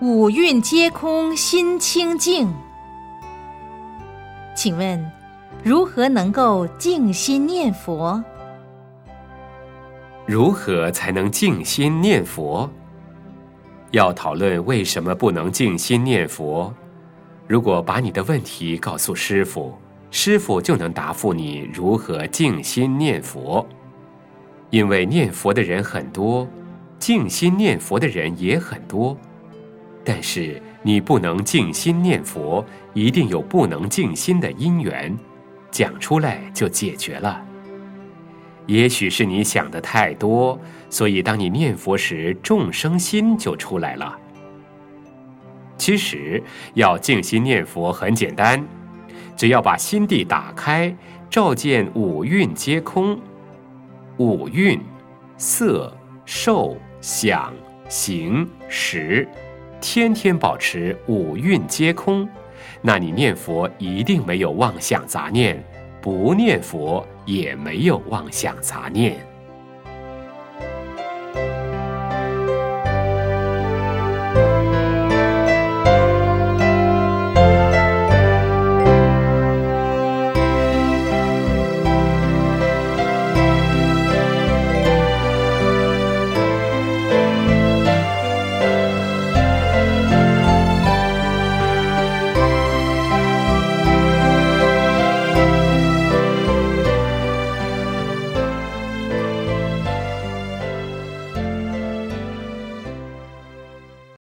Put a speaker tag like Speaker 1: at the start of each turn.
Speaker 1: 五蕴皆空，心清净。请问，如何能够静心念佛？
Speaker 2: 如何才能静心念佛？要讨论为什么不能静心念佛？如果把你的问题告诉师傅，师傅就能答复你如何静心念佛。因为念佛的人很多，静心念佛的人也很多。但是你不能静心念佛，一定有不能静心的因缘，讲出来就解决了。也许是你想的太多，所以当你念佛时，众生心就出来了。其实要静心念佛很简单，只要把心地打开，照见五蕴皆空，五蕴色、受、想、行、识。天天保持五蕴皆空，那你念佛一定没有妄想杂念；不念佛也没有妄想杂念。